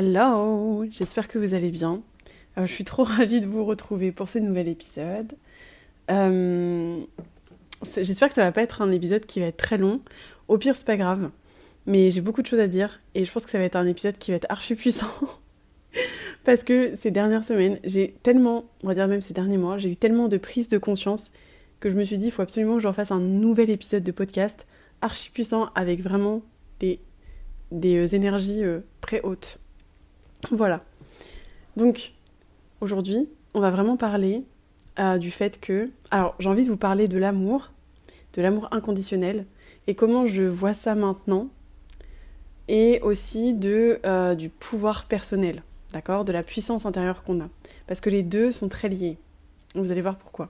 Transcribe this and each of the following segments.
Hello, j'espère que vous allez bien. Euh, je suis trop ravie de vous retrouver pour ce nouvel épisode. Euh, j'espère que ça va pas être un épisode qui va être très long. Au pire, c'est pas grave. Mais j'ai beaucoup de choses à dire et je pense que ça va être un épisode qui va être archi puissant. Parce que ces dernières semaines, j'ai tellement, on va dire même ces derniers mois, j'ai eu tellement de prises de conscience que je me suis dit, il faut absolument que j'en fasse un nouvel épisode de podcast archi puissant avec vraiment des, des euh, énergies très hautes. Voilà. Donc, aujourd'hui, on va vraiment parler euh, du fait que... Alors, j'ai envie de vous parler de l'amour, de l'amour inconditionnel, et comment je vois ça maintenant, et aussi de, euh, du pouvoir personnel, d'accord De la puissance intérieure qu'on a. Parce que les deux sont très liés. Vous allez voir pourquoi.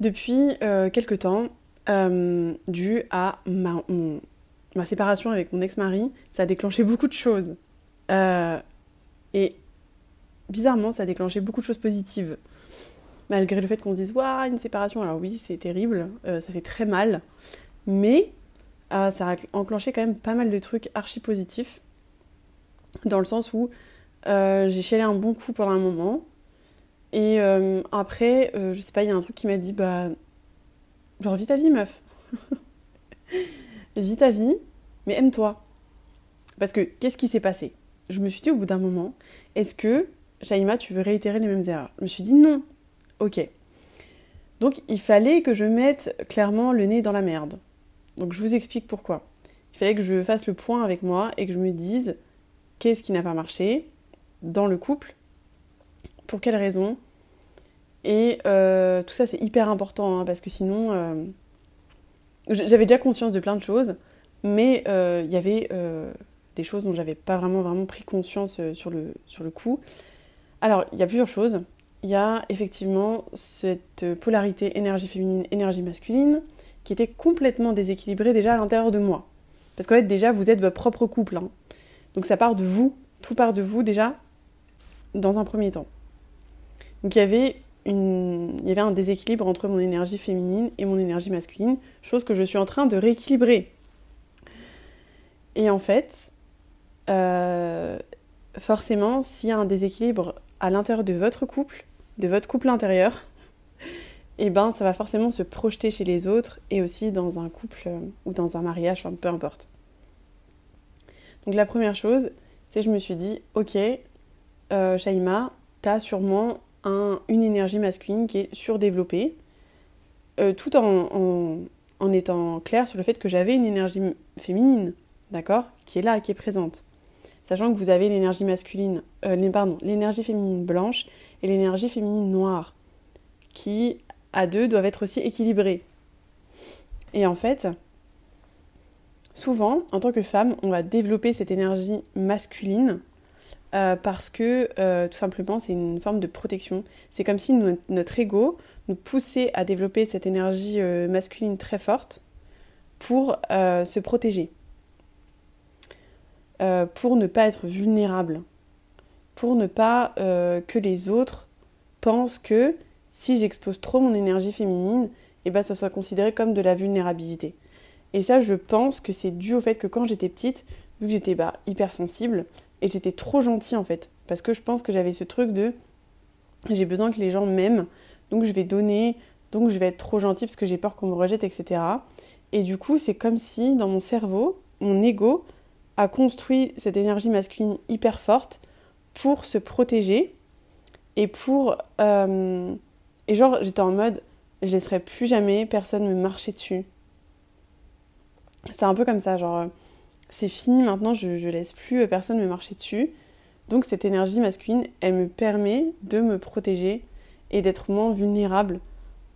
Depuis euh, quelque temps, dû à ma, ma séparation avec mon ex-mari, ça a déclenché beaucoup de choses euh, et bizarrement, ça a déclenché beaucoup de choses positives. Malgré le fait qu'on se dise, waouh, une séparation, alors oui, c'est terrible, euh, ça fait très mal. Mais euh, ça a enclenché quand même pas mal de trucs archi positifs. Dans le sens où j'ai chialé un bon coup pendant un moment. Et après, je sais pas, il y a un truc qui m'a dit, bah, genre, vis ta vie, meuf. vis ta vie, mais aime-toi. Parce que qu'est-ce qui s'est passé? Je me suis dit au bout d'un moment, est-ce que, Shaima, tu veux réitérer les mêmes erreurs? Je me suis dit non. Ok. Donc il fallait que je mette clairement le nez dans la merde. Donc je vous explique pourquoi. Il fallait que je fasse le point avec moi et que je me dise qu'est-ce qui n'a pas marché dans le couple, pour quelles raisons. Et euh, tout ça c'est hyper important hein, parce que sinon, euh, j'avais déjà conscience de plein de choses, mais euh, il y avait des choses dont j'avais pas vraiment vraiment pris conscience euh, sur le, sur le coup. Alors, il y a plusieurs choses. Il y a effectivement cette polarité énergie féminine, énergie masculine, qui était complètement déséquilibrée déjà à l'intérieur de moi. Parce qu'en fait, déjà, vous êtes votre propre couple. Hein. Donc ça part de vous, tout part de vous déjà, dans un premier temps. Donc il y avait une... il y avait un déséquilibre entre mon énergie féminine et mon énergie masculine, chose que je suis en train de rééquilibrer. Et en fait, euh, forcément, s'il y a un déséquilibre à l'intérieur de votre couple, de votre couple intérieur, et eh ben ça va forcément se projeter chez les autres et aussi dans un couple euh, ou dans un mariage, peu importe. Donc la première chose, c'est je me suis dit, ok, euh, Shaima, t'as sûrement un, une énergie masculine qui est surdéveloppée, euh, tout en, en, étant clair sur le fait que j'avais une énergie féminine, d'accord, qui est là, qui est présente sachant que vous avez l'énergie masculine, euh, l'énergie féminine blanche et l'énergie féminine noire, qui à deux doivent être aussi équilibrées. Et en fait, souvent, en tant que femme, on va développer cette énergie masculine euh, parce que euh, tout simplement c'est une forme de protection. C'est comme si notre ego nous poussait à développer cette énergie masculine très forte pour se protéger. Euh, pour ne pas être vulnérable, pour ne pas euh, que les autres pensent que si j'expose trop mon énergie féminine, et eh ben, ça soit considéré comme de la vulnérabilité. Et ça, je pense que c'est dû au fait que quand j'étais petite, vu que j'étais bah, hyper sensible, et j'étais trop gentille en fait, parce que je pense que j'avais ce truc de j'ai besoin que les gens m'aiment, donc je vais donner, donc je vais être trop gentille parce que j'ai peur qu'on me rejette, etc. Et du coup, c'est comme si dans mon cerveau, mon ego a construit cette énergie masculine hyper forte pour se protéger et pour... Euh, et genre, j'étais en mode, je laisserai plus jamais personne me marcher dessus. C'est un peu comme ça, genre, c'est fini maintenant, je, je laisse plus personne me marcher dessus. Donc cette énergie masculine, elle me permet de me protéger et d'être moins vulnérable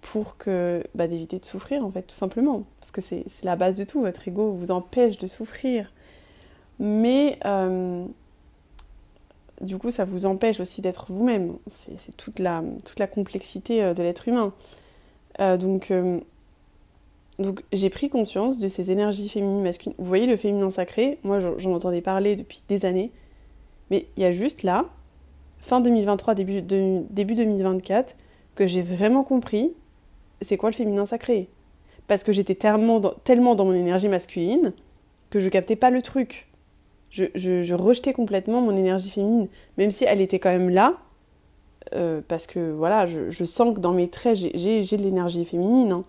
pour que bah, d'éviter de souffrir en fait tout simplement parce que c'est la base de tout votre ego vous empêche de souffrir mais euh, du coup, ça vous empêche aussi d'être vous-même. C'est toute la, toute la complexité euh, de l'être humain. Euh, donc, donc j'ai pris conscience de ces énergies féminines, masculines. Vous voyez le féminin sacré, moi j'en entendais parler depuis des années. Mais il y a juste là, fin 2023, début, début 2024, que j'ai vraiment compris c'est quoi le féminin sacré. Parce que j'étais tellement tellement dans mon énergie masculine que je captais pas le truc je, rejetais complètement mon énergie féminine, même si elle était quand même là, euh, parce que voilà, je, sens que dans mes traits, j'ai de l'énergie féminine, hein.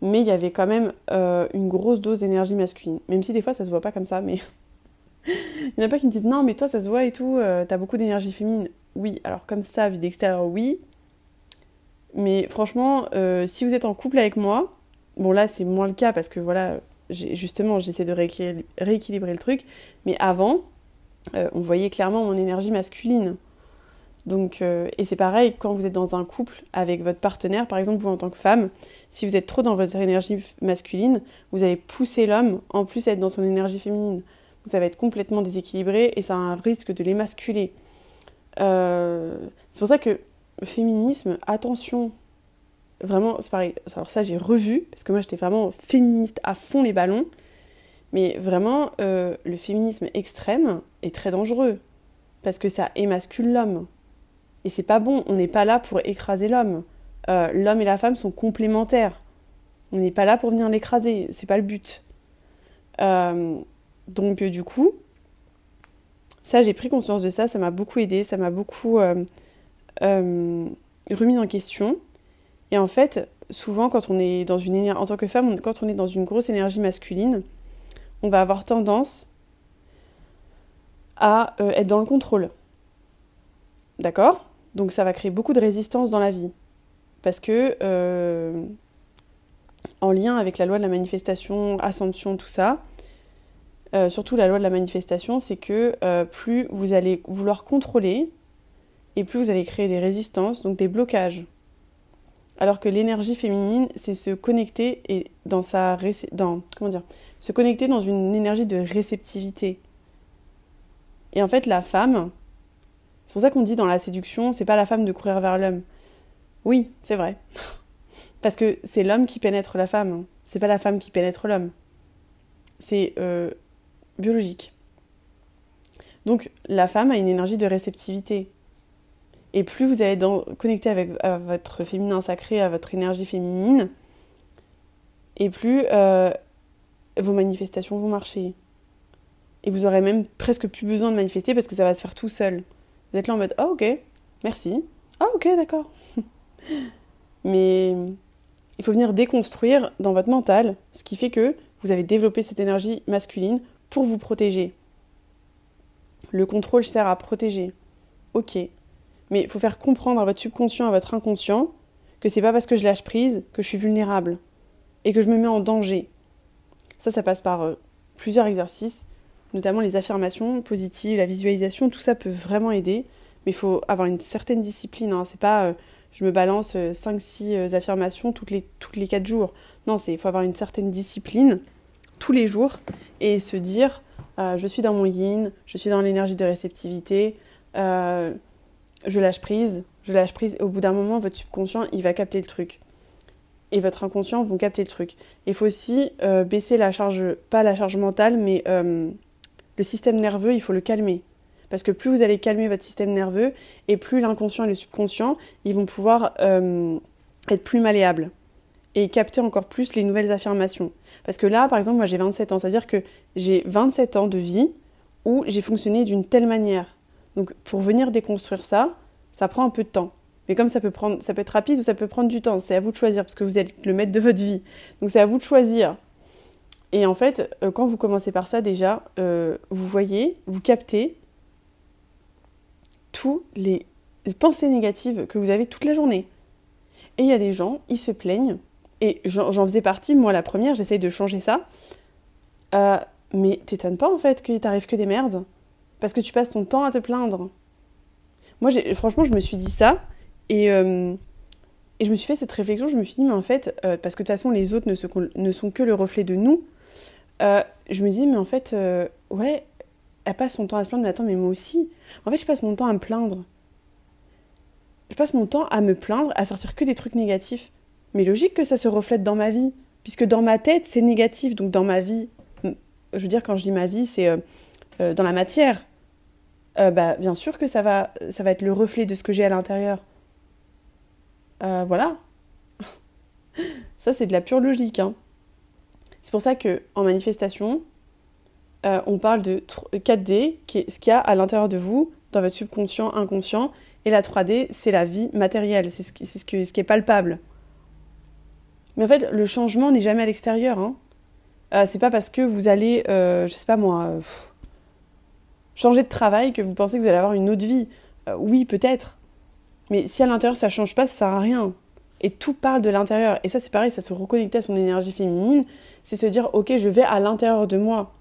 mais il y avait quand même euh, une grosse dose d'énergie masculine, même si des fois ça se voit pas comme ça, mais il n'y en a pas qui me disent non, mais toi ça se voit et tout, euh, t'as beaucoup d'énergie féminine. Oui, alors comme ça, vu d'extérieur, oui, mais franchement, si vous êtes en couple avec moi, bon là c'est moins le cas parce que voilà, justement, j'essaie de rééquilibrer le truc. Mais avant, euh, on voyait clairement mon énergie masculine. Donc, euh, et c'est pareil quand vous êtes dans un couple avec votre partenaire, par exemple vous en tant que femme, si vous êtes trop dans votre énergie masculine, vous allez pousser l'homme en plus à être dans son énergie féminine. Vous allez être complètement déséquilibré et ça a un risque de l'émasculer. Euh, c'est pour ça que féminisme, attention, Vraiment, c'est pareil. Alors ça, j'ai revu, parce que moi, j'étais vraiment féministe à fond les ballons. Mais vraiment, euh, le féminisme extrême est très dangereux. Parce que ça émascule l'homme. Et c'est pas bon. On n'est pas là pour écraser l'homme. Euh, l'homme et la femme sont complémentaires. On n'est pas là pour venir l'écraser. C'est pas le but. Euh, donc, du coup, ça, j'ai pris conscience de ça. Ça m'a beaucoup aidé. Ça m'a beaucoup remis en question. Et en fait, souvent, quand on est dans une en tant que femme, quand on est dans une grosse énergie masculine, on va avoir tendance à euh, être dans le contrôle. D'accord? Donc ça va créer beaucoup de résistance dans la vie. Parce que, euh, en lien avec la loi de la manifestation, ascension, tout ça, euh, surtout la loi de la manifestation, c'est que plus vous allez vouloir contrôler, et plus vous allez créer des résistances, donc des blocages. Alors que l'énergie féminine, c'est se connecter et dans sa dans comment dire, se connecter dans une énergie de réceptivité. Et en fait, la femme, c'est pour ça qu'on dit dans la séduction, c'est pas la femme de courir vers l'homme. Oui, c'est vrai. Parce que c'est l'homme qui pénètre la femme, c'est pas la femme qui pénètre l'homme. C'est euh, biologique. Donc la femme a une énergie de réceptivité. Et plus vous allez connecter avec votre féminin sacré, à votre énergie féminine, et plus euh, vos manifestations vont marcher. Et vous aurez même presque plus besoin de manifester parce que ça va se faire tout seul. Vous êtes là en mode Ah, oh, ok, merci. Ah, ok, d'accord. Mais il faut venir déconstruire dans votre mental ce qui fait que vous avez développé cette énergie masculine pour vous protéger. Le contrôle sert à protéger. Ok, mais il faut faire comprendre à votre subconscient, à votre inconscient, que c'est pas parce que je lâche prise que je suis vulnérable et que je me mets en danger. Ça, ça passe par euh, plusieurs exercices, notamment les affirmations positives, la visualisation, tout ça peut vraiment aider, mais il faut avoir une certaine discipline. Hein. C'est pas euh, je me balance 5-6 euh, affirmations toutes les, toutes les 4 jours. Non, il faut avoir une certaine discipline tous les jours et se dire je suis dans mon yin, je suis dans l'énergie de réceptivité, je lâche prise, je lâche prise. Au bout d'un moment, votre subconscient, il va capter le truc. Et votre inconscient vont capter le truc. Il faut aussi euh, baisser la charge, pas la charge mentale, mais euh, le système nerveux, il faut le calmer. Parce que plus vous allez calmer votre système nerveux, et plus l'inconscient et le subconscient, ils vont pouvoir euh, être plus malléables. Et capter encore plus les nouvelles affirmations. Parce que là, par exemple, moi j'ai 27 ans, c'est-à-dire que j'ai 27 ans de vie où j'ai fonctionné d'une telle manière donc pour venir déconstruire ça, ça prend un peu de temps. Mais comme ça peut, prendre, ça peut être rapide ou ça peut prendre du temps, c'est à vous de choisir parce que vous êtes le maître de votre vie. Donc c'est à vous de choisir. Et en fait, euh, quand vous commencez par ça déjà, euh, vous voyez, vous captez tous les pensées négatives que vous avez toute la journée. Et il y a des gens, ils se plaignent, et j'en faisais partie, moi la première, j'essaye de changer ça. Euh, mais t'étonnes pas en fait qu'il t'arrive que des merdes parce que tu passes ton temps à te plaindre. Moi, franchement, je me suis dit ça et, euh, et, je me suis fait cette réflexion. Je me suis dit, mais en fait, euh, parce que de toute façon, les autres ne, sont que le reflet de nous, euh, je me dis, mais en fait, ouais, elle passe son temps à se plaindre, mais attends, mais moi aussi. En fait, je passe mon temps à me plaindre. Je passe mon temps à me plaindre, à sortir que des trucs négatifs. Mais logique que ça se reflète dans ma vie, puisque dans ma tête, c'est négatif. Donc dans ma vie, je veux dire, quand je dis ma vie, c'est dans la matière. Euh, bah, bien sûr que ça va, ça va être le reflet de ce que j'ai à l'intérieur. voilà. ça, c'est de la pure logique. Hein. C'est pour ça que en manifestation, on parle de 4D, qui est ce qu'il y a à l'intérieur de vous, dans votre subconscient, inconscient, et la 3D, c'est la vie matérielle, c'est ce, qui est palpable. Mais en fait, le changement n'est jamais à l'extérieur. Hein. Euh, c'est pas parce que vous allez, euh, je sais pas moi, euh, changer de travail que vous pensez que vous allez avoir une autre vie. oui, peut-être. Mais si à l'intérieur ça change pas, ça sert à rien. Et tout parle de l'intérieur. Et ça, c'est pareil, ça se reconnecter à son énergie féminine. C'est se dire, ok, je vais à l'intérieur de moi.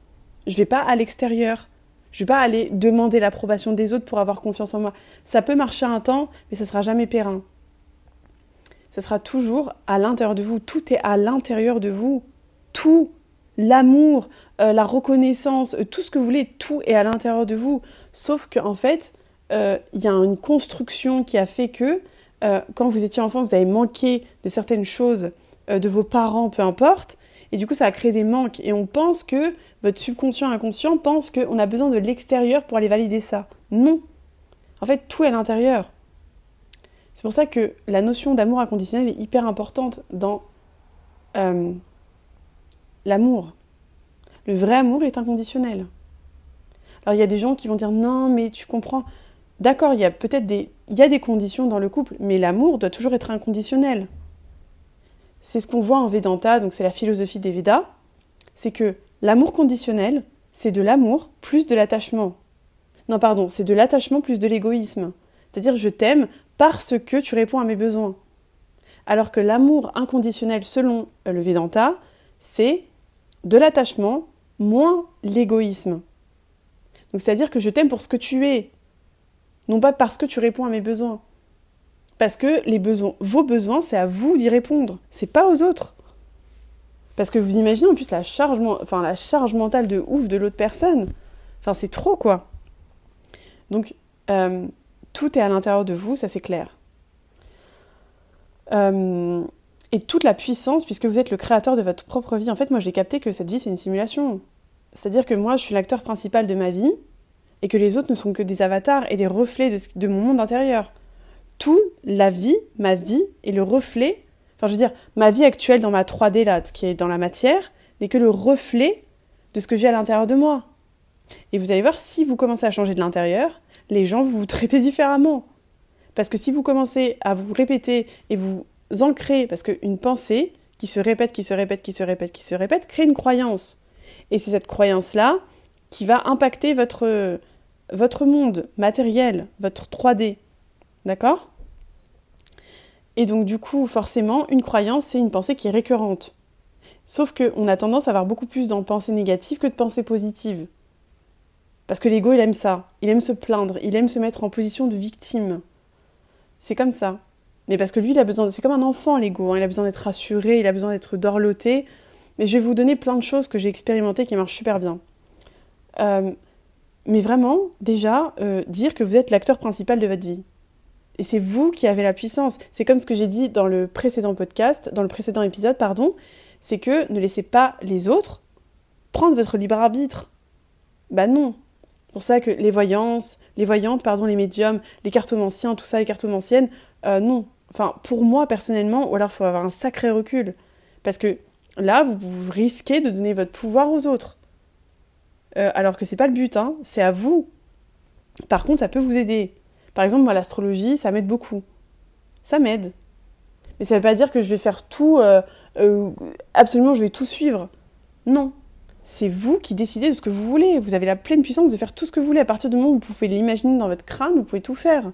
Je vais pas à l'extérieur. Je vais pas aller demander l'approbation des autres pour avoir confiance en moi. Ça peut marcher un temps, mais ça sera jamais périn. Ça sera toujours à l'intérieur de vous. Tout est à l'intérieur de vous. Tout l'amour, euh, la reconnaissance, euh, tout ce que vous voulez, tout est à l'intérieur de vous. Sauf qu'en fait, euh, il y a une construction qui a fait que quand vous étiez enfant, vous avez manqué de certaines choses de vos parents, peu importe. Et du coup, ça a créé des manques. Et on pense que votre subconscient inconscient pense qu'on a besoin de l'extérieur pour aller valider ça. Non. En fait, tout est à l'intérieur. C'est pour ça que la notion d'amour inconditionnel est hyper importante dans l'amour. Le vrai amour est inconditionnel. Alors il y a des gens qui vont dire non, mais tu comprends. D'accord, il y a peut-être des, il y a des conditions dans le couple, mais l'amour doit toujours être inconditionnel. C'est ce qu'on voit en Vedanta, donc c'est la philosophie des Védas. C'est que l'amour conditionnel, c'est de l'amour plus de l'attachement. Non, pardon, c'est de l'attachement plus de l'égoïsme. C'est-à-dire je t'aime parce que tu réponds à mes besoins. Alors que l'amour inconditionnel, selon le Vedanta, c'est de l'attachement, moins l'égoïsme. Donc c'est-à-dire que je t'aime pour ce que tu es, non pas parce que tu réponds à mes besoins. Parce que les besoins, vos besoins, c'est à vous d'y répondre, c'est pas aux autres. Parce que vous imaginez en plus la charge, mentale de ouf de l'autre personne. Enfin, c'est trop quoi. Donc, euh, tout est à l'intérieur de vous, ça c'est clair. Euh, et toute la puissance, puisque vous êtes le créateur de votre propre vie. En fait, moi, j'ai capté que cette vie, c'est une simulation. C'est-à-dire que moi, je suis l'acteur principal de ma vie, et que les autres ne sont que des avatars et des reflets de, mon monde intérieur. Tout, la vie, ma vie, est le reflet, enfin, je veux dire, ma vie actuelle dans ma 3D, là, qui est dans la matière, n'est que le reflet de ce que j'ai à l'intérieur de moi. Et vous allez voir, si vous commencez à changer de l'intérieur, les gens vous, vous traitez différemment. Parce que si vous commencez à vous répéter et vous ancrer, parce qu'une pensée qui se répète, qui se répète, qui se répète, qui se répète, crée une croyance. Et c'est cette croyance-là qui va impacter votre, votre monde matériel, votre 3D. D'accord? Et donc du coup, forcément, une croyance, c'est une pensée qui est récurrente. Sauf qu'on a tendance à avoir beaucoup plus de pensées négatives que de pensées positives. Parce que l'ego, il aime ça. Il aime se plaindre. Il aime se mettre en position de victime. C'est comme ça. Mais parce que lui, il a besoin, c'est comme un enfant, l'ego, hein. il a besoin d'être rassuré, il a besoin d'être dorloté. Mais je vais vous donner plein de choses que j'ai expérimentées qui marchent super bien. Euh, mais vraiment, déjà, euh, dire que vous êtes l'acteur principal de votre vie. Et c'est vous qui avez la puissance. C'est comme ce que j'ai dit dans le précédent podcast, dans le précédent épisode, pardon, c'est que ne laissez pas les autres prendre votre libre arbitre. Bah non. Pour ça que les voyances, les voyantes, pardon, les médiums, les cartomanciens, tout ça, les cartomanciennes, euh, non. Enfin, pour moi personnellement, ou alors il faut avoir un sacré recul. Parce que là, vous, risquez de donner votre pouvoir aux autres. Euh, alors que c'est pas le but, hein, c'est à vous. Par contre, ça peut vous aider. Par exemple, moi, l'astrologie, ça m'aide beaucoup. Ça m'aide. Mais ça veut pas dire que je vais faire tout, euh, absolument, je vais tout suivre. Non. C'est vous qui décidez de ce que vous voulez. Vous avez la pleine puissance de faire tout ce que vous voulez. À partir du moment où vous pouvez l'imaginer dans votre crâne, vous pouvez tout faire.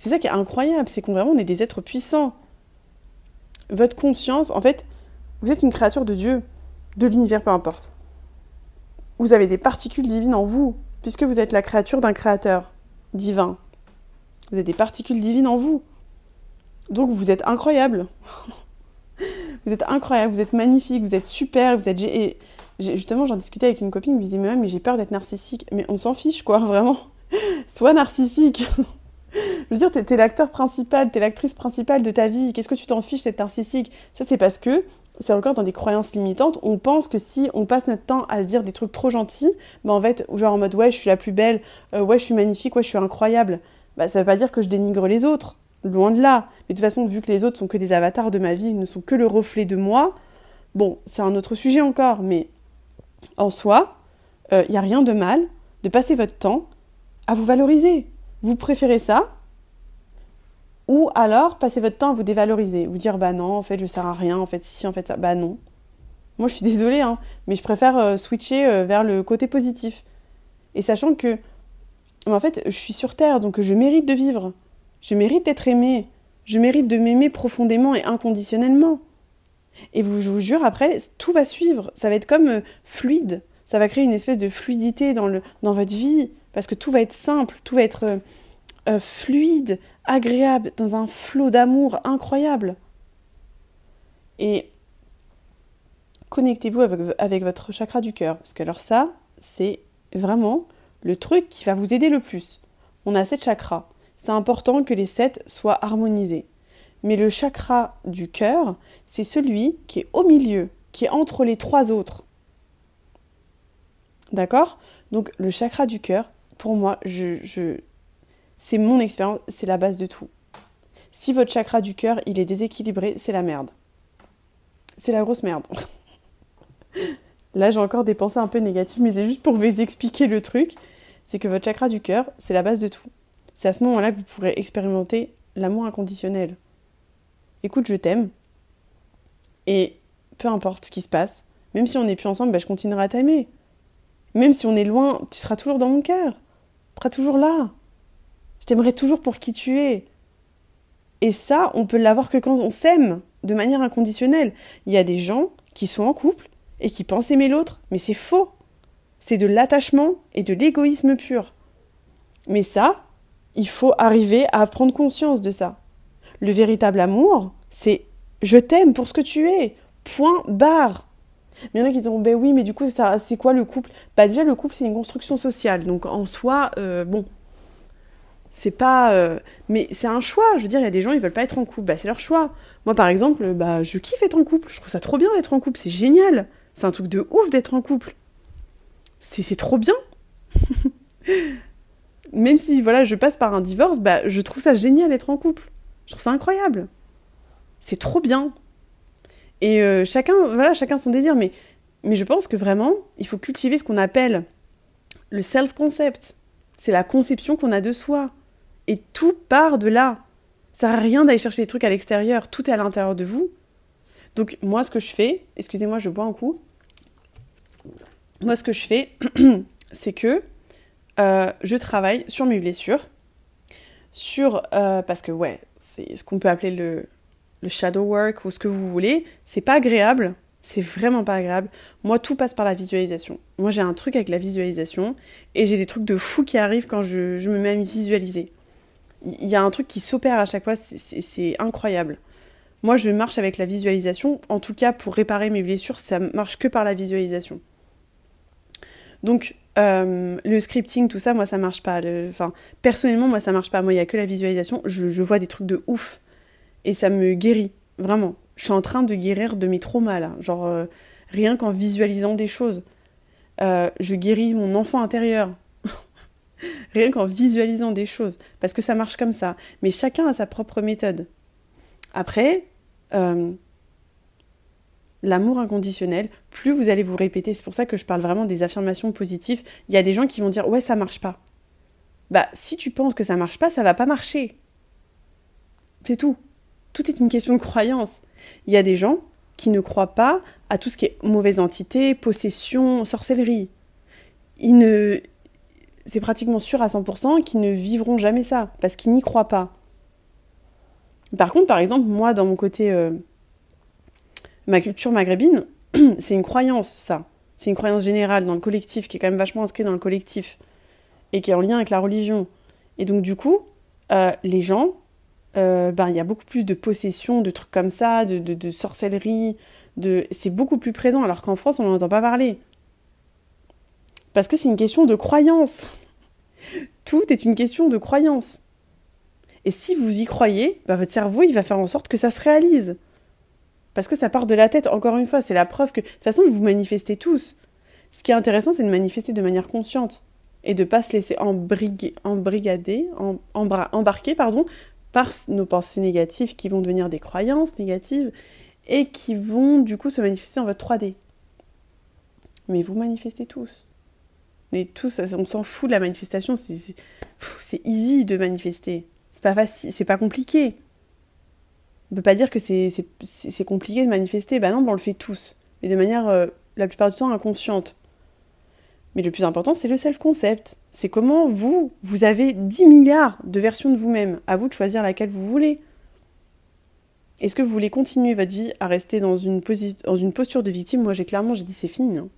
C'est ça qui est incroyable, c'est qu'on vraiment on est des êtres puissants. Votre conscience, en fait, vous êtes une créature de Dieu, de l'univers, peu importe. Vous avez des particules divines en vous, puisque vous êtes la créature d'un créateur divin. Vous avez des particules divines en vous. Donc vous êtes incroyable. vous êtes incroyable, vous êtes magnifique, vous êtes super, vous êtes Justement, j'en discutais avec une copine qui me disait Mais, mais j'ai peur d'être narcissique. Mais on s'en fiche, quoi, vraiment. Sois narcissique. Je veux dire, t'es, l'acteur principal, t'es l'actrice principale de ta vie. Qu'est-ce que tu t'en fiches d'être narcissique? Ça, c'est parce que c'est encore dans des croyances limitantes. On pense que si on passe notre temps à se dire des trucs trop gentils, bah en fait, genre en mode ouais, je suis la plus belle, euh, ouais, je suis magnifique, ouais, je suis incroyable. Bah, ça veut pas dire que je dénigre les autres. Loin de là. Mais de toute façon, vu que les autres sont que des avatars de ma vie, ils ne sont que le reflet de moi, bon, c'est un autre sujet encore, mais en soi, il euh, n'y a rien de mal de passer votre temps à vous valoriser. Vous préférez ça ou alors passer votre temps à vous dévaloriser, vous dire bah non, en fait je sers à rien, en fait si, en fait ça, bah non. Moi je suis désolée, hein, mais je préfère euh, switcher euh, vers le côté positif. Et sachant que, en fait, je suis sur Terre, donc je mérite de vivre. Je mérite d'être aimée. Je mérite de m'aimer profondément et inconditionnellement. Et vous, je vous jure, après, tout va suivre. Ça va être comme euh, fluide. Ça va créer une espèce de fluidité dans, le, dans votre vie. Parce que tout va être simple, tout va être euh, euh, fluide, agréable, dans un flot d'amour incroyable. Et connectez-vous avec, avec, votre chakra du cœur. Parce que alors ça, c'est vraiment le truc qui va vous aider le plus. On a sept chakras. C'est important que les sept soient harmonisés. Mais le chakra du cœur, c'est celui qui est au milieu, qui est entre les trois autres. D'accord? Donc le chakra du cœur, pour moi, je, c'est mon expérience, c'est la base de tout. Si votre chakra du cœur, il est déséquilibré, c'est la merde. C'est la grosse merde. Là, j'ai encore des pensées un peu négatives, mais c'est juste pour vous expliquer le truc. C'est que votre chakra du cœur, c'est la base de tout. C'est à ce moment-là que vous pourrez expérimenter l'amour inconditionnel. Écoute, je t'aime. Et peu importe ce qui se passe, même si on n'est plus ensemble, bah, je continuerai à t'aimer. Même si on est loin, tu seras toujours dans mon cœur. Toujours là. Je t'aimerai toujours pour qui tu es. Et ça, on peut l'avoir que quand on s'aime, de manière inconditionnelle. Il y a des gens qui sont en couple et qui pensent aimer l'autre, mais c'est faux. C'est de l'attachement et de l'égoïsme pur. Mais ça, il faut arriver à prendre conscience de ça. Le véritable amour, c'est je t'aime pour ce que tu es. Point barre. Mais il y en a qui diront, ben oui, mais du coup, c'est quoi le couple? Bah déjà, le couple, c'est une construction sociale. Donc en soi, euh, bon, c'est pas... Euh, mais c'est un choix. Je veux dire, il y a des gens, ils veulent pas être en couple. Bah c'est leur choix. Moi, par exemple, bah je kiffe être en couple. Je trouve ça trop bien d'être en couple. C'est génial. C'est un truc de ouf d'être en couple. C'est trop bien. Même si, voilà, je passe par un divorce, bah je trouve ça génial d'être en couple. Je trouve ça incroyable. C'est trop bien. Et euh, chacun, voilà, chacun son désir, mais, mais je pense que vraiment, il faut cultiver ce qu'on appelle le self-concept. C'est la conception qu'on a de soi. Et tout part de là. Ça sert à rien d'aller chercher des trucs à l'extérieur, tout est à l'intérieur de vous. Donc moi, ce que je fais, excusez-moi, je bois un coup. Moi, ce que je fais, c'est que euh, je travaille sur mes blessures, sur euh, parce que ouais, c'est ce qu'on peut appeler le le shadow work ou ce que vous voulez, c'est pas agréable, c'est vraiment pas agréable. Moi, tout passe par la visualisation. Moi, j'ai un truc avec la visualisation et j'ai des trucs de fou qui arrivent quand je, me mets à me visualiser. Il y a un truc qui s'opère à chaque fois, c'est incroyable. Moi, je marche avec la visualisation. En tout cas, pour réparer mes blessures, ça marche que par la visualisation. Donc, euh, le scripting, tout ça, moi, ça marche pas. Enfin, personnellement, moi, ça marche pas. Moi, il y a que la visualisation. je vois des trucs de ouf et ça me guérit, vraiment. Je suis en train de guérir de mes traumas genre euh, rien qu'en visualisant des choses. Euh, je guéris mon enfant intérieur. rien qu'en visualisant des choses, parce que ça marche comme ça. Mais chacun a sa propre méthode. Après, euh, l'amour inconditionnel, plus vous allez vous répéter, c'est pour ça que je parle vraiment des affirmations positives, il y a des gens qui vont dire ouais ça marche pas. Bah si tu penses que ça marche pas, ça va pas marcher. C'est tout. Tout est une question de croyance. Il y a des gens qui ne croient pas à tout ce qui est mauvaise entité, possession, sorcellerie. Ils ne... C'est pratiquement sûr à 100% qu'ils ne vivront jamais ça, parce qu'ils n'y croient pas. Par contre, par exemple, moi, dans mon côté... Euh, ma culture maghrébine, c'est une croyance, ça. C'est une croyance générale dans le collectif, qui est quand même vachement inscrite dans le collectif, et qui est en lien avec la religion. Et donc, du coup, euh, les gens euh, ben, il y a beaucoup plus de possession, de trucs comme ça, de, sorcellerie, c'est beaucoup plus présent, alors qu'en France, on n'en entend pas parler. Parce que c'est une question de croyance. Tout est une question de croyance. Et si vous y croyez, bah, votre cerveau, il va faire en sorte que ça se réalise. Parce que ça part de la tête, encore une fois, c'est la preuve que... De toute façon, vous manifestez tous. Ce qui est intéressant, c'est de manifester de manière consciente et de pas se laisser embrigader, embarquer pardon, par nos pensées négatives qui vont devenir des croyances négatives et qui vont du coup se manifester en votre 3D. Mais vous manifestez tous. Mais tous, on s'en fout de la manifestation, c'est easy de manifester. C'est pas facile, c'est pas compliqué. On peut pas dire que c'est compliqué de manifester, bah non, on le fait tous. Mais de manière, euh, la plupart du temps, inconsciente. Mais le plus important, c'est le self-concept. C'est comment vous, vous avez 10 milliards de versions de vous-même. À vous de choisir laquelle vous voulez. Est-ce que vous voulez continuer votre vie à rester dans une, posture de victime? Moi, j'ai clairement, dit c'est fini. Hein.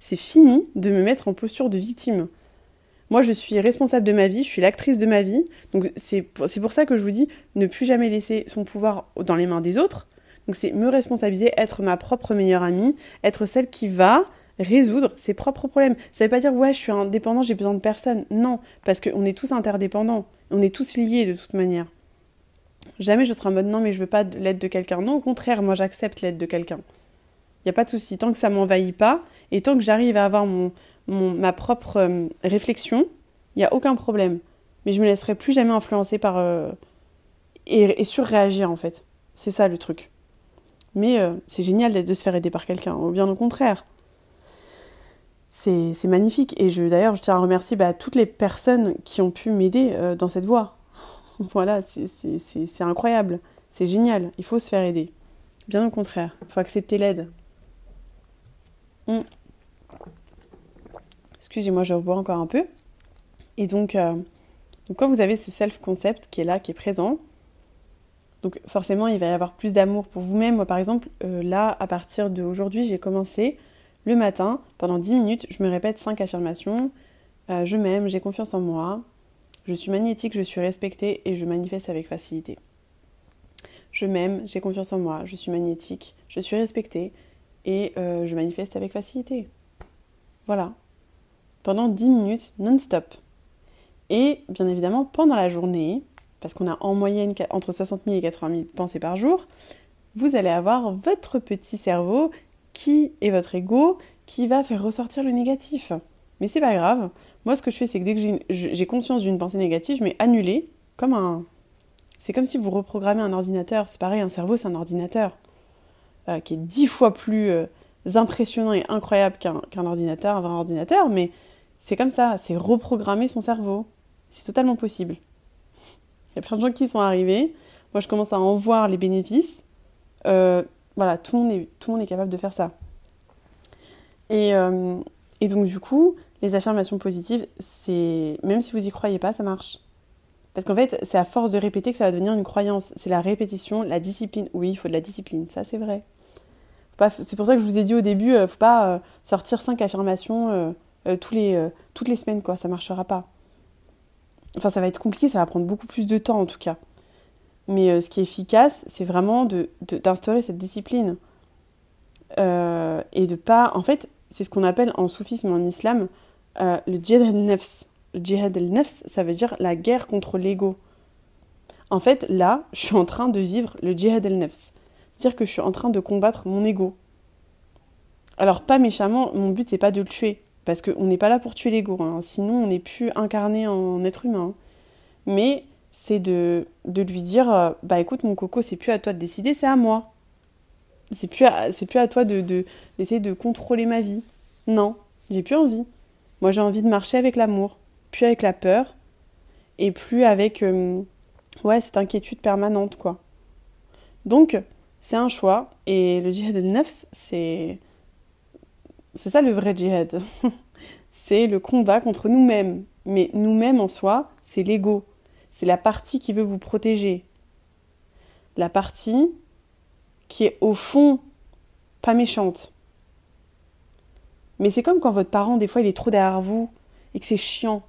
C'est fini de me mettre en posture de victime. Moi, je suis responsable de ma vie, je suis l'actrice de ma vie. Donc, c'est pour ça que je vous dis ne plus jamais laisser son pouvoir dans les mains des autres. Donc, c'est me responsabiliser, être ma propre meilleure amie, être celle qui va résoudre ses propres problèmes. Ça veut pas dire ouais, je suis indépendant, j'ai besoin de personne. Non, parce qu'on est tous interdépendants. On est tous liés de toute manière. Jamais je serai en mode non, mais je veux pas l'aide de quelqu'un. Non, au contraire, moi j'accepte l'aide de quelqu'un. Il n'y a pas de souci. Tant que ça m'envahit pas et tant que j'arrive à avoir mon, ma propre euh, réflexion, il n'y a aucun problème. Mais je me laisserai plus jamais influencer par. Euh, et, surréagir en fait. C'est ça le truc. Mais euh, c'est génial de se faire aider par quelqu'un, ou bien au contraire c'est magnifique. Et je d'ailleurs, je tiens à remercier bah, toutes les personnes qui ont pu m'aider euh, dans cette voie. voilà, c'est incroyable. C'est génial. Il faut se faire aider. Bien au contraire, il faut accepter l'aide. Hmm. Excusez-moi, je revois encore un peu. Et donc, euh, donc, quand vous avez ce self-concept qui est là, qui est présent, donc forcément, il va y avoir plus d'amour pour vous-même. Moi, par exemple, euh, là, à partir d'aujourd'hui, j'ai commencé le matin, pendant 10 minutes, je me répète 5 affirmations. Euh, je m'aime, j'ai confiance en moi, je suis magnétique, je suis respectée et je manifeste avec facilité. Je m'aime, j'ai confiance en moi, je suis magnétique, je suis respectée et euh, je manifeste avec facilité. Voilà. Pendant 10 minutes non-stop. Et bien évidemment, pendant la journée, parce qu'on a en moyenne entre 60 000 et 80 000 pensées par jour, vous allez avoir votre petit cerveau qui est votre ego qui va faire ressortir le négatif. Mais c'est pas grave. Moi, ce que je fais, c'est que dès que j'ai conscience d'une pensée négative, je mets annuler comme un. C'est comme si vous reprogrammez un ordinateur. C'est pareil, un cerveau, c'est un ordinateur euh, qui est dix fois plus euh, impressionnant et incroyable qu'un ordinateur, un vrai ordinateur, mais c'est comme ça, c'est reprogrammer son cerveau. C'est totalement possible. Il y a plein de gens qui sont arrivés. Moi, je commence à en voir les bénéfices. Euh, voilà, tout le monde est, capable de faire ça. Et, euh, et donc du coup, les affirmations positives, c'est même si vous y croyez pas, ça marche. Parce qu'en fait, c'est à force de répéter que ça va devenir une croyance. C'est la répétition, la discipline. Oui, il faut de la discipline, ça c'est vrai. C'est pour ça que je vous ai dit au début, ne euh, faut pas euh, sortir cinq affirmations toutes les semaines, quoi. Ça marchera pas. Enfin, ça va être compliqué, ça va prendre beaucoup plus de temps en tout cas. Mais euh, ce qui est efficace, c'est vraiment d'instaurer cette discipline. Euh, et de pas. En fait, c'est ce qu'on appelle en soufisme, en islam, euh, le djihad al-nafs. Le djihad al-nafs, ça veut dire la guerre contre l'ego. En fait, là, je suis en train de vivre le djihad al-nafs. C'est-à-dire que je suis en train de combattre mon ego. Alors, pas méchamment, mon but, c'est pas de le tuer. Parce qu'on n'est pas là pour tuer l'ego. Hein. Sinon, on n'est plus incarné en être humain. Mais c'est de, de, lui dire euh, bah écoute mon coco c'est plus à toi de décider c'est à moi. C'est plus à, c'est plus à toi de, d'essayer de, contrôler ma vie. Non j'ai plus envie. Moi j'ai envie de marcher avec l'amour plus avec la peur et plus avec euh, ouais cette inquiétude permanente quoi. Donc c'est un choix et le djihad al-nafs c'est c'est ça le vrai djihad. C'est le combat contre nous-mêmes. Mais nous-mêmes en soi c'est l'ego c'est la partie qui veut vous protéger. La partie qui est au fond pas méchante. Mais c'est comme quand votre parent, des fois, il est trop derrière vous et que c'est chiant.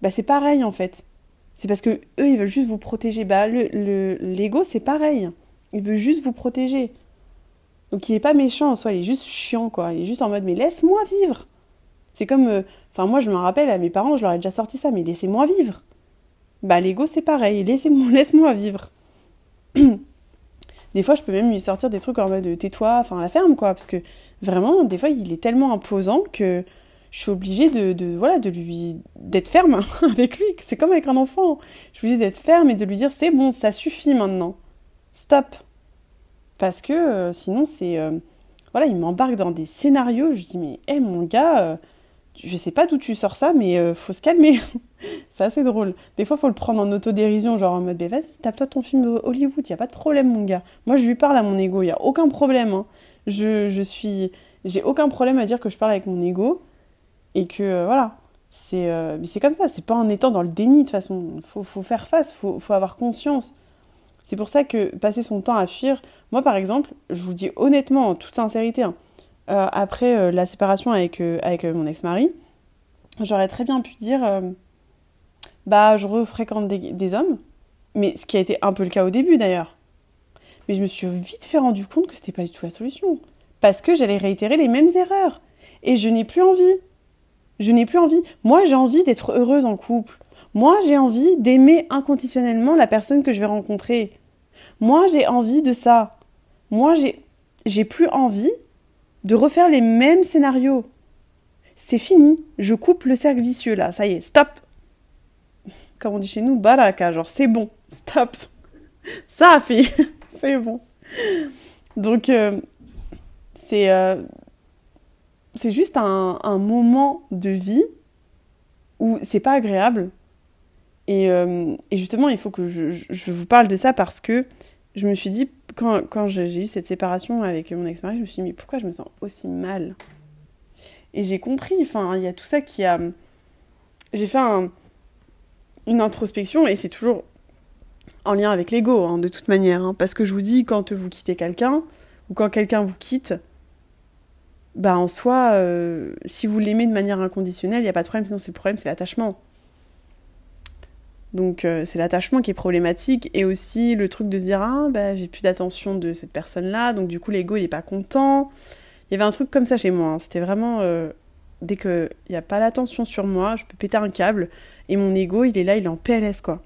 Bah, c'est pareil en fait. C'est parce que eux, ils veulent juste vous protéger. Bah, le, l'ego, c'est pareil. Il veut juste vous protéger. Donc, il n'est pas méchant en soi, il est juste chiant, quoi. Il est juste en mode, mais laisse-moi vivre. C'est comme. euh, Enfin, moi, je me rappelle, à mes parents, je leur ai déjà sorti ça, mais laissez-moi vivre. Bah, l'ego, c'est pareil. Laissez-moi, laisse-moi vivre. des fois, je peux même lui sortir des trucs en mode tais-toi, enfin, la ferme, quoi. Parce que vraiment, des fois, il est tellement imposant que je suis obligée de, voilà, de lui. d'être ferme avec lui. C'est comme avec un enfant. Je suis obligée d'être ferme et de lui dire c'est bon, ça suffit maintenant. Stop. Parce que euh, sinon, c'est. euh, voilà, il m'embarque dans des scénarios. Je dis mais, hé, mon gars. euh, je sais pas d'où tu sors ça, mais euh, faut se calmer. c'est assez drôle. Des fois, faut le prendre en autodérision, genre en mode, vas-y, tape-toi ton film Hollywood, y a pas de problème, mon gars. Moi, je lui parle à mon ego, y a aucun problème. hein. Je, je suis, j'ai aucun problème à dire que je parle avec mon ego et que euh, voilà, c'est, euh, mais c'est comme ça. C'est pas en étant dans le déni de toute façon. Faut, faut faire face, faut, faut avoir conscience. C'est pour ça que passer son temps à fuir, moi par exemple, je vous dis honnêtement, en toute sincérité, hein, après euh, la séparation avec, euh, avec euh, mon ex-mari, j'aurais très bien pu dire euh, bah je refréquente des, des hommes, mais ce qui a été un peu le cas au début d'ailleurs. Mais je me suis vite fait rendu compte que c'était pas du tout la solution. Parce que j'allais réitérer les mêmes erreurs. Et je n'ai plus envie. Je n'ai plus envie. Moi, j'ai envie d'être heureuse en couple. Moi, j'ai envie d'aimer inconditionnellement la personne que je vais rencontrer. Moi, j'ai envie de ça. Moi, j'ai, j'ai plus envie de refaire les mêmes scénarios. C'est fini. Je coupe le cercle vicieux là. Ça y est, stop. Comme on dit chez nous, baraka, genre c'est bon, stop. Ça a fait, c'est bon. Donc, euh, c'est, euh, c'est juste un, moment de vie où c'est pas agréable. Et, euh, justement, il faut que je vous parle de ça parce que je me suis dit, quand, quand j'ai eu cette séparation avec mon ex-mari, je me suis dit, mais pourquoi je me sens aussi mal? Et j'ai compris, enfin, il y a tout ça qui a. J'ai fait un- une introspection et c'est toujours en lien avec l'ego, hein, de toute manière. hein, parce que je vous dis, quand vous quittez quelqu'un, ou quand quelqu'un vous quitte, bah en soi, euh, si vous l'aimez de manière inconditionnelle, il n'y a pas de problème, sinon c'est le problème, c'est l'attachement. Donc euh, c'est l'attachement qui est problématique et aussi le truc de se dire ah bah j'ai plus d'attention de cette personne-là, donc du coup l'ego il est pas content. Il y avait un truc comme ça chez moi, hein, c'était vraiment euh, dès qu'il n'y a pas l'attention sur moi, je peux péter un câble et mon ego il est là, il est en PLS quoi.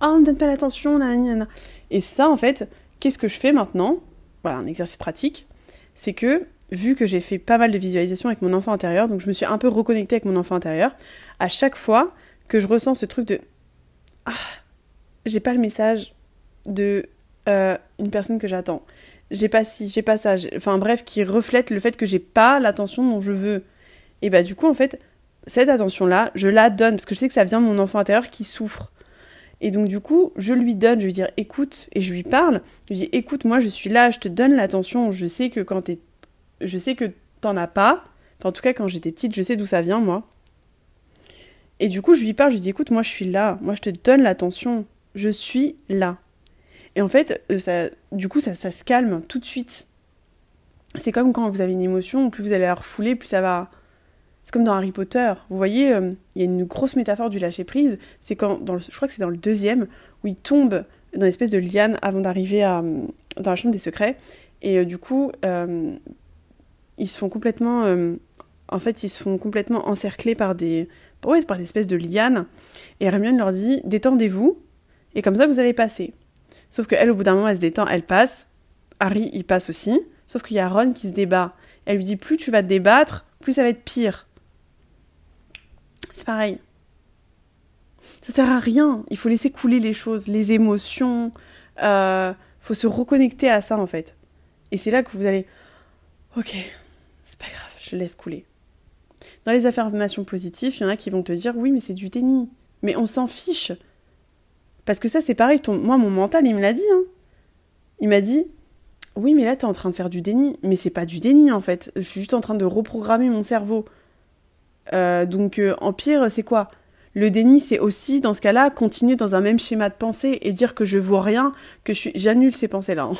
Ah on me donne pas l'attention, nanana. Et ça en fait, qu'est-ce que je fais maintenant? Voilà un exercice pratique, c'est que vu que j'ai fait pas mal de visualisation avec mon enfant intérieur, donc je me suis un peu reconnectée avec mon enfant intérieur, à chaque fois que je ressens ce truc de ah, j'ai pas le message de euh, une personne que j'attends. J'ai pas ci, j'ai pas ça. Enfin bref, qui reflète le fait que j'ai pas l'attention dont je veux. Et bah du coup, en fait, cette attention-là, je la donne parce que je sais que ça vient de mon enfant intérieur qui souffre. Et donc du coup, je lui donne, je lui dis écoute, et je lui parle. Je lui dis écoute, moi je suis là, je te donne l'attention. Je sais que quand t'es, je sais que t'en as pas. Enfin, en tout cas, quand j'étais petite, je sais d'où ça vient moi. Et du coup, je lui parle, je lui dis écoute, moi je suis là, moi je te donne l'attention, je suis là. Et en fait, euh, ça, du coup, ça, ça se calme tout de suite. C'est comme quand vous avez une émotion, plus vous allez la refouler, plus ça va. C'est comme dans Harry Potter. Vous voyez, euh, il y a une grosse métaphore du lâcher prise. C'est quand, dans le, je crois que c'est dans le deuxième, où il tombe dans une espèce de liane avant d'arriver euh, dans la chambre des secrets. Et du coup, ils se font complètement. en fait, ils se font complètement encercler par des, ouais, par des espèces de lianes. Et Hermione leur dit détendez-vous, et comme ça vous allez passer. Sauf qu'elle, au bout d'un moment, elle se détend, elle passe. Harry, il passe aussi. Sauf qu'il y a Ron qui se débat. Elle lui dit plus tu vas te débattre, plus ça va être pire. C'est pareil. Ça sert à rien. Il faut laisser couler les choses, les émotions. Euh, faut se reconnecter à ça en fait. Et c'est là que vous allez. Ok, c'est pas grave, je laisse couler. Dans les affirmations positives, il y en a qui vont te dire oui, mais c'est du déni. Mais on s'en fiche. Parce que ça, c'est pareil. Moi, mon mental, il me l'a dit. Hein. Il m'a dit oui, mais là, t'es en train de faire du déni. Mais c'est pas du déni, en fait. Je suis juste en train de reprogrammer mon cerveau. Euh, donc, euh, en pire, c'est quoi? Le déni, c'est aussi, dans ce cas-là, continuer dans un même schéma de pensée et dire que je vois rien, que j'annule ces pensées-là.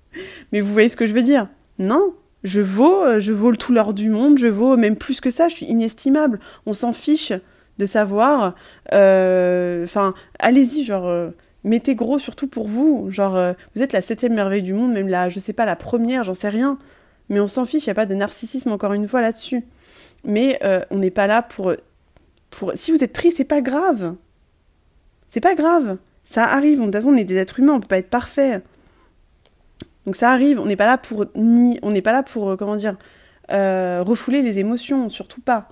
mais vous voyez ce que je veux dire? Non je vaux, euh, je vaux tout l'or du monde, je vaux même plus que ça, je suis inestimable. On s'en fiche de savoir. euh, Enfin, allez-y, genre, euh, mettez gros surtout pour vous. Genre, vous êtes la septième merveille du monde, même la, je sais pas, la première, j'en sais rien. Mais on s'en fiche, il n'y a pas de narcissisme encore une fois là-dessus. Mais on n'est pas là pour, pour... Si vous êtes triste, c'est pas grave. C'est pas grave. Ça arrive. De toute façon, on est des êtres humains, on peut pas être parfait. Donc ça arrive. On n'est pas là pour ni, on n'est pas là pour euh, comment dire, euh, refouler les émotions, surtout pas.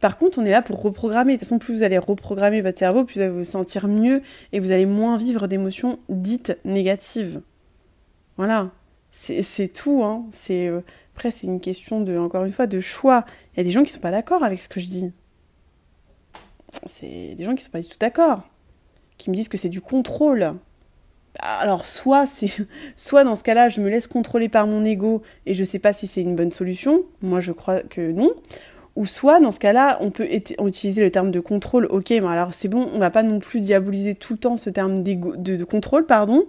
Par contre, on est là pour reprogrammer. De toute façon, plus vous allez reprogrammer votre cerveau, plus vous allez vous sentir mieux et vous allez moins vivre d'émotions dites négatives. Voilà. C'est tout. Hein. C'est euh, après, c'est une question de, encore une fois, de choix. Il y a des gens qui sont pas d'accord avec ce que je dis. C'est des gens qui sont pas du tout d'accord, qui me disent que c'est du contrôle. Alors soit c'est soit dans ce cas-là, je me laisse contrôler par mon ego et je sais pas si c'est une bonne solution. Moi, je crois que non. Ou soit, dans ce cas-là, on peut utiliser le terme de contrôle. Ok, mais alors c'est bon, on va pas non plus diaboliser tout le temps ce terme de, de, contrôle, pardon.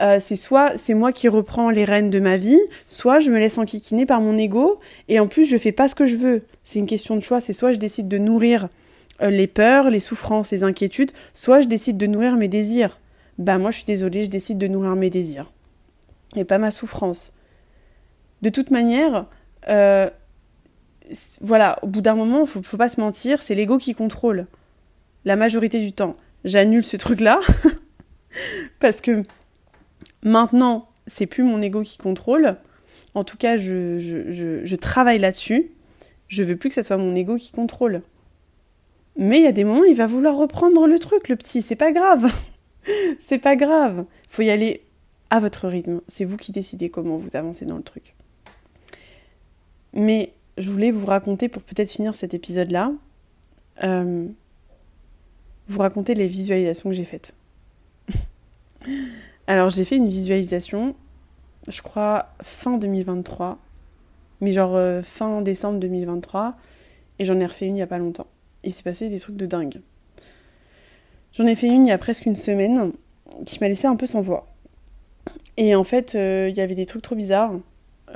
Euh, c'est soit c'est moi qui reprends les rênes de ma vie, soit je me laisse enquiquiner par mon ego et en plus je fais pas ce que je veux. C'est une question de choix. C'est soit je décide de nourrir euh, les peurs, les souffrances, les inquiétudes, soit je décide de nourrir mes désirs. Bah moi je suis désolée, je décide de nourrir mes désirs et pas ma souffrance. De toute manière, euh, voilà, au bout d'un moment, faut, faut pas se mentir, c'est l'ego qui contrôle. La majorité du temps. J'annule ce truc-là. parce que maintenant, c'est plus mon ego qui contrôle. En tout cas, je, travaille là-dessus. Je veux plus que ce soit mon ego qui contrôle. Mais il y a des moments, il va vouloir reprendre le truc, le petit. C'est pas grave. c'est pas grave. Faut y aller à votre rythme. C'est vous qui décidez comment vous avancez dans le truc. Mais je voulais vous raconter, pour peut-être finir cet épisode-là, euh, vous raconter les visualisations que j'ai faites. Alors j'ai fait une visualisation, je crois, fin 2023, mais genre euh, fin décembre 2023, et j'en ai refait une il n'y a pas longtemps. Il s'est passé des trucs de dingue. J'en ai fait une il y a presque une semaine, qui m'a laissé un peu sans voix. Et en fait, euh, il y avait des trucs trop bizarres.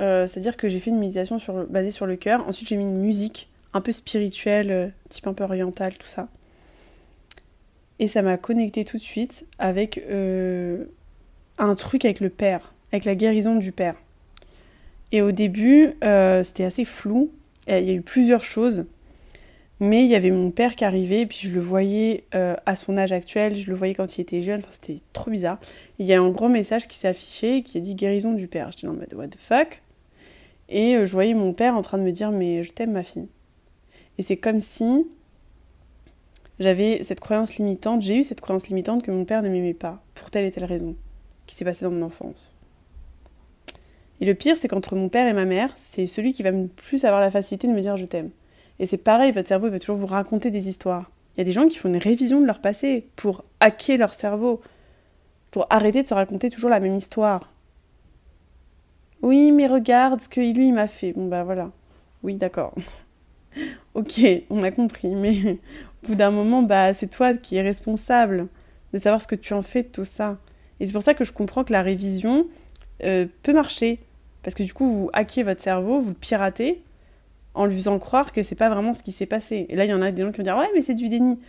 Euh, c'est-à-dire que j'ai fait une méditation sur, basée sur le cœur. Ensuite, j'ai mis une musique un peu spirituelle, euh, type un peu orientale, tout ça. Et ça m'a connecté tout de suite avec un truc avec le père, avec la guérison du père. Et au début, c'était assez flou. Il y a eu plusieurs choses. Mais il y avait mon père qui arrivait, et puis je le voyais à son âge actuel, je le voyais quand il était jeune, enfin, c'était trop bizarre. il y a un gros message qui s'est affiché qui a dit guérison du père. J'étais en mode what the fuck? Et euh, je voyais mon père en train de me dire mais je t'aime ma fille. Et c'est comme si j'avais cette croyance limitante, j'ai eu cette croyance limitante que mon père ne m'aimait pas, pour telle et telle raison, qui s'est passée dans mon enfance. Et le pire, c'est qu'entre mon père et ma mère, c'est celui qui va le plus avoir la facilité de me dire je t'aime. Et c'est pareil, votre cerveau il va toujours vous raconter des histoires. Il y a des gens qui font une révision de leur passé pour hacker leur cerveau, pour arrêter de se raconter toujours la même histoire. Oui, mais regarde ce que lui m'a fait. Bon bah voilà. Oui, d'accord. ok, on a compris, mais au bout d'un moment, bah c'est toi qui es responsable de savoir ce que tu en fais de tout ça. Et c'est pour ça que je comprends que la révision euh, peut marcher. Parce que du coup, vous hackez votre cerveau, vous le piratez, en lui faisant croire que c'est pas vraiment ce qui s'est passé. Et là, il y en a des gens qui vont dire Ouais, mais c'est du déni.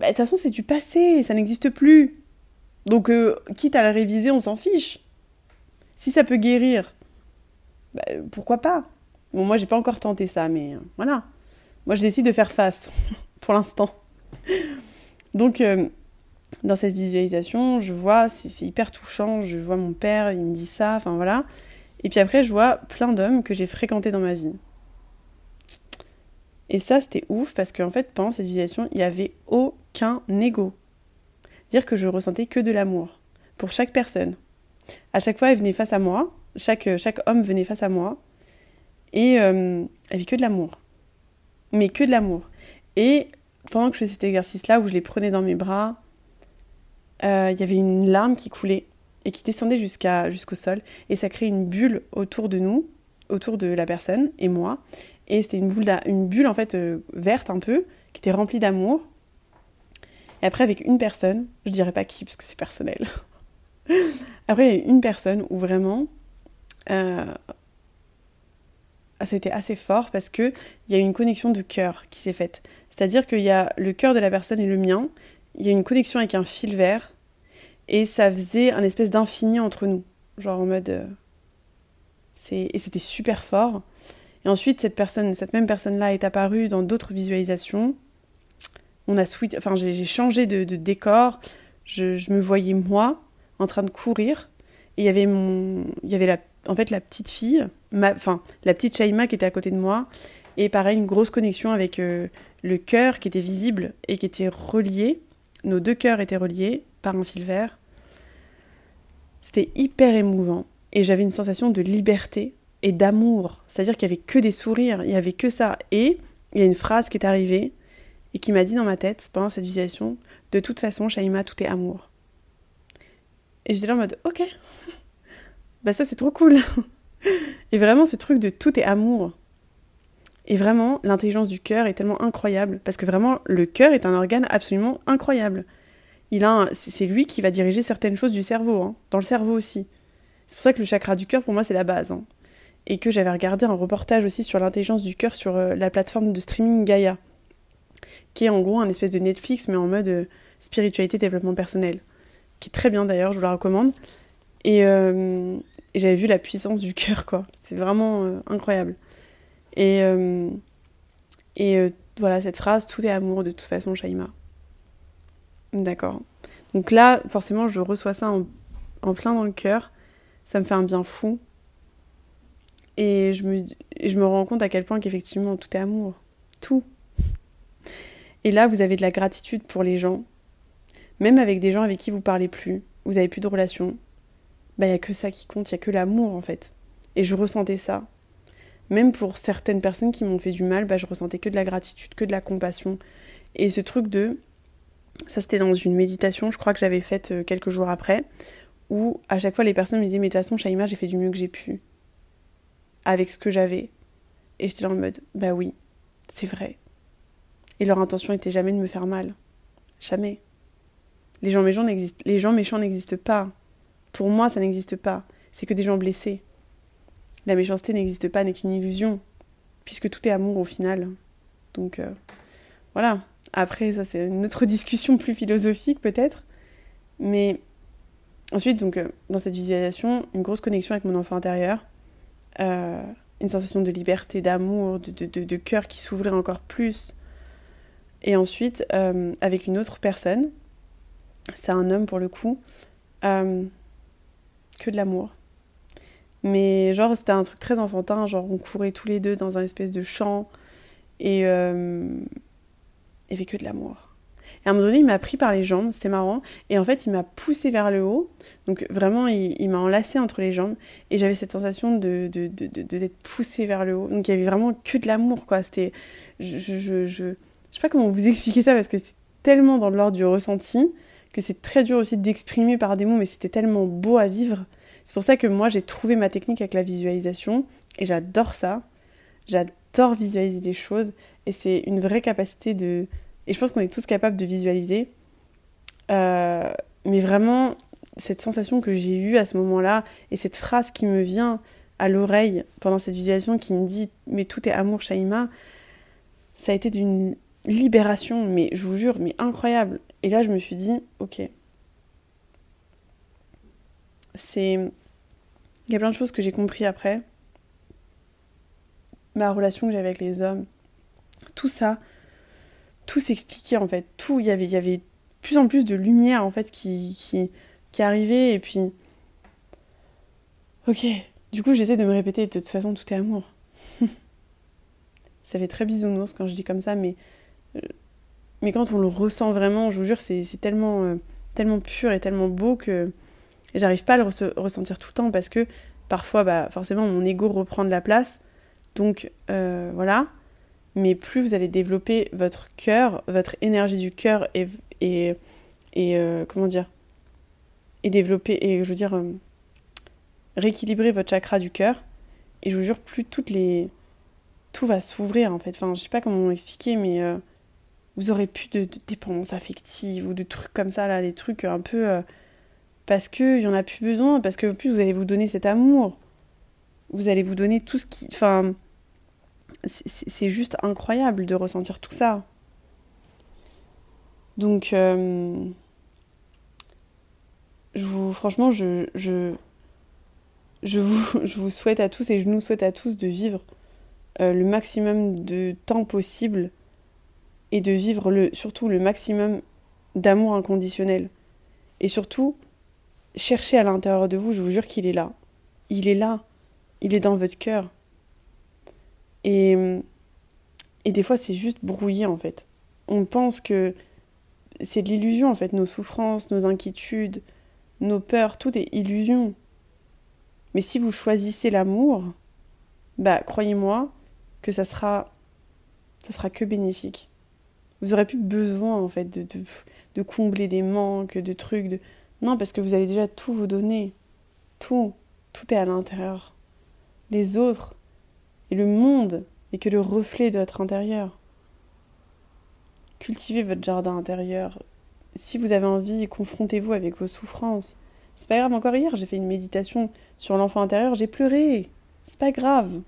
Bah, de toute façon, c'est du passé, ça n'existe plus. Donc, euh, quitte à la réviser, on s'en fiche. Si ça peut guérir bah, pourquoi pas? Bon, moi, j'ai pas encore tenté ça, mais euh, voilà. Moi, je décide de faire face, pour l'instant. Donc, euh, dans cette visualisation, je vois, c'est hyper touchant, je vois mon père, il me dit ça, enfin voilà. Et puis après, je vois plein d'hommes que j'ai fréquentés dans ma vie. Et ça, c'était ouf parce qu'en fait, pendant cette visualisation, il n'y avait aucun ego. Dire que je ressentais que de l'amour pour chaque personne. À chaque fois, elle venait face à moi, chaque, homme venait face à moi et euh, avait que de l'amour. Mais que de l'amour. Et pendant que je faisais cet exercice-là, où je les prenais dans mes bras, euh, il y avait une larme qui coulait et qui descendait jusqu'à, jusqu'au sol. Et ça créait une bulle autour de nous, autour de la personne et moi. Et c'était une, boule une bulle en fait euh, verte un peu, qui était remplie d'amour. Et après, avec une personne, je dirais pas qui parce que c'est personnel. après, il une personne où vraiment euh, c'était assez fort parce qu'il y a une connexion de cœur qui s'est faite. C'est-à-dire qu'il y a le cœur de la personne et le mien, il y a une connexion avec un fil vert, et ça faisait un espèce d'infini entre nous. Genre en mode. Euh, et c'était super fort. Et ensuite, cette, personne, cette même personne-là est apparue dans d'autres visualisations. On a switch, enfin, j'ai changé de, décor. Je, me voyais moi en train de courir. Et il y avait mon, il y avait la, en fait la petite fille, enfin la petite Shaima qui était à côté de moi. Et pareil, une grosse connexion avec euh, le cœur qui était visible et qui était relié. Nos deux cœurs étaient reliés par un fil vert. C'était hyper émouvant et j'avais une sensation de liberté et d'amour. C'est-à-dire qu'il n'y avait que des sourires, il n'y avait que ça. Et il y a une phrase qui est arrivée et qui m'a dit dans ma tête pendant cette visualisation De toute façon, Shaima, tout est amour. Et j'étais là en mode Ok, bah ça c'est trop cool. et vraiment, ce truc de tout est amour. Et vraiment, l'intelligence du cœur est tellement incroyable parce que vraiment, le cœur est un organe absolument incroyable. Il a, c'est lui qui va diriger certaines choses du cerveau, hein, dans le cerveau aussi. C'est pour ça que le chakra du cœur, pour moi, c'est la base. Hein. Et que j'avais regardé un reportage aussi sur l'intelligence du cœur sur euh, la plateforme de streaming Gaia, qui est en gros un espèce de Netflix, mais en mode euh, spiritualité, développement personnel, qui est très bien d'ailleurs, je vous la recommande. Et, euh, j'avais vu la puissance du cœur, quoi. C'est vraiment incroyable. Et, et voilà, cette phrase, tout est amour de toute façon, Shaima. D'accord. Donc là, forcément, je reçois ça en, plein dans le cœur. Ça me fait un bien fou. Et je me, rends compte à quel point qu'effectivement, tout est amour. Tout. Et là, vous avez de la gratitude pour les gens. Même avec des gens avec qui vous parlez plus, vous avez plus de relation. Bah, il n'y a que ça qui compte, il n'y a que l'amour en fait. Et je ressentais ça. Même pour certaines personnes qui m'ont fait du mal, bah, je ressentais que de la gratitude, que de la compassion. Et ce truc de ça, c'était dans une méditation, je crois que j'avais faite euh, quelques jours après, où à chaque fois les personnes me disaient Mais de toute façon, Shaima, j'ai fait du mieux que j'ai pu, avec ce que j'avais. Et j'étais là en mode Bah oui, c'est vrai. Et leur intention était jamais de me faire mal. Jamais. Les gens méchants n'existent, les gens méchants n'existent pas. Pour moi, ça n'existe pas. C'est que des gens blessés. La méchanceté n'existe pas, n'est qu'une illusion, puisque tout est amour au final. Donc euh, voilà. Après, ça c'est une autre discussion plus philosophique peut-être. Mais ensuite, donc, euh, dans cette visualisation, une grosse connexion avec mon enfant intérieur, euh, une sensation de liberté, d'amour, de, de, cœur qui s'ouvrait encore plus. Et ensuite, euh, avec une autre personne, c'est un homme pour le coup, que de l'amour. Mais genre, c'était un truc très enfantin, genre on courait tous les deux dans un espèce de champ. Et, il avait que de l'amour. Et à un moment donné, il m'a pris par les jambes, c'était marrant, et en fait, il m'a poussé vers le haut. Donc vraiment, il, m'a enlacé entre les jambes, et j'avais cette sensation de, de, de, d'être poussé vers le haut. Donc il y avait vraiment que de l'amour, quoi. C'était, je, je, je, je, sais pas comment vous expliquer ça parce que c'est tellement dans l'ordre du ressenti que c'est très dur aussi d'exprimer par des mots, mais c'était tellement beau à vivre. C'est pour ça que moi, j'ai trouvé ma technique avec la visualisation, et j'adore ça. J'adore visualiser des choses. Et c'est une vraie capacité de... Et je pense qu'on est tous capables de visualiser. Euh, mais vraiment, cette sensation que j'ai eue à ce moment-là, et cette phrase qui me vient à l'oreille pendant cette visualisation qui me dit « Mais tout est amour, Shaima », ça a été d'une libération, mais je vous jure, mais incroyable. Et là, je me suis dit « Ok, c'est... Il y a plein de choses que j'ai compris après. Ma relation que j'avais avec les hommes, tout ça, tout s'expliquait en fait. Tout, il y avait, il y avait plus en plus de lumière en fait qui, qui, qui arrivait et puis. Ok, du coup j'essaie de me répéter, de toute façon tout est amour. ça fait très bisounours quand je dis comme ça, mais, euh, mais quand on le ressent vraiment, je vous jure, c'est tellement, euh, tellement pur et tellement beau que j'arrive pas à le ressentir tout le temps parce que parfois, bah, forcément, mon ego reprend de la place. Donc euh, voilà mais plus vous allez développer votre cœur, votre énergie du cœur et, et, et euh, comment dire et développer et je veux dire euh, rééquilibrer votre chakra du cœur. Et je vous jure plus toutes les tout va s'ouvrir en fait. Enfin je sais pas comment expliquer mais euh, vous aurez plus de, dépendance affective ou de trucs comme ça là les trucs un peu parce que il y en a plus besoin parce que plus vous allez vous donner cet amour. Vous allez vous donner tout ce qui enfin c'est juste incroyable de ressentir tout ça. Donc, euh, je vous, franchement, je, je, vous, je vous souhaite à tous et je nous souhaite à tous de vivre euh, le maximum de temps possible et de vivre le, surtout le maximum d'amour inconditionnel. Et surtout, cherchez à l'intérieur de vous, je vous jure qu'il est là. Il est là. Il est dans votre cœur. Et, et des fois, c'est juste brouillé en fait. On pense que c'est de l'illusion en fait, nos souffrances, nos inquiétudes, nos peurs, tout est illusion. Mais si vous choisissez l'amour, bah croyez-moi que ça sera ça sera que bénéfique. Vous aurez plus besoin en fait de, de, de combler des manques, de trucs, de non parce que vous allez déjà tout vous donner, tout, tout est à l'intérieur. Les autres le monde n'est que le reflet de votre intérieur. Cultivez votre jardin intérieur. Si vous avez envie, confrontez-vous avec vos souffrances. C'est pas grave, encore hier, j'ai fait une méditation sur l'enfant intérieur, j'ai pleuré. C'est pas grave.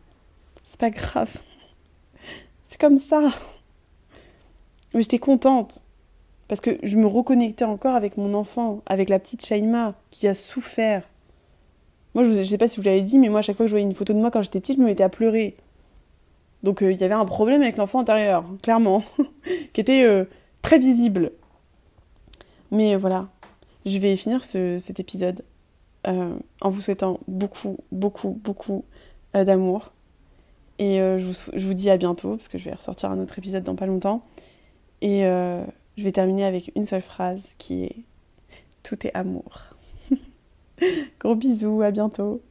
C'est pas grave. C'est comme ça. Mais j'étais contente. Parce que je me reconnectais encore avec mon enfant, avec la petite Shaima qui a souffert. Moi, je ne sais pas si vous l'avez dit, mais moi, à chaque fois que je voyais une photo de moi quand j'étais petite, je me mettais à pleurer. Donc, euh, il y avait un problème avec l'enfant intérieur, clairement, qui était euh, très visible. Mais voilà, je vais finir cet épisode euh, en vous souhaitant beaucoup, beaucoup, beaucoup d'amour. Et je vous, je, vous, dis à bientôt, parce que je vais ressortir un autre épisode dans pas longtemps. Et je vais terminer avec une seule phrase qui est Tout est amour. Gros bisous, à bientôt.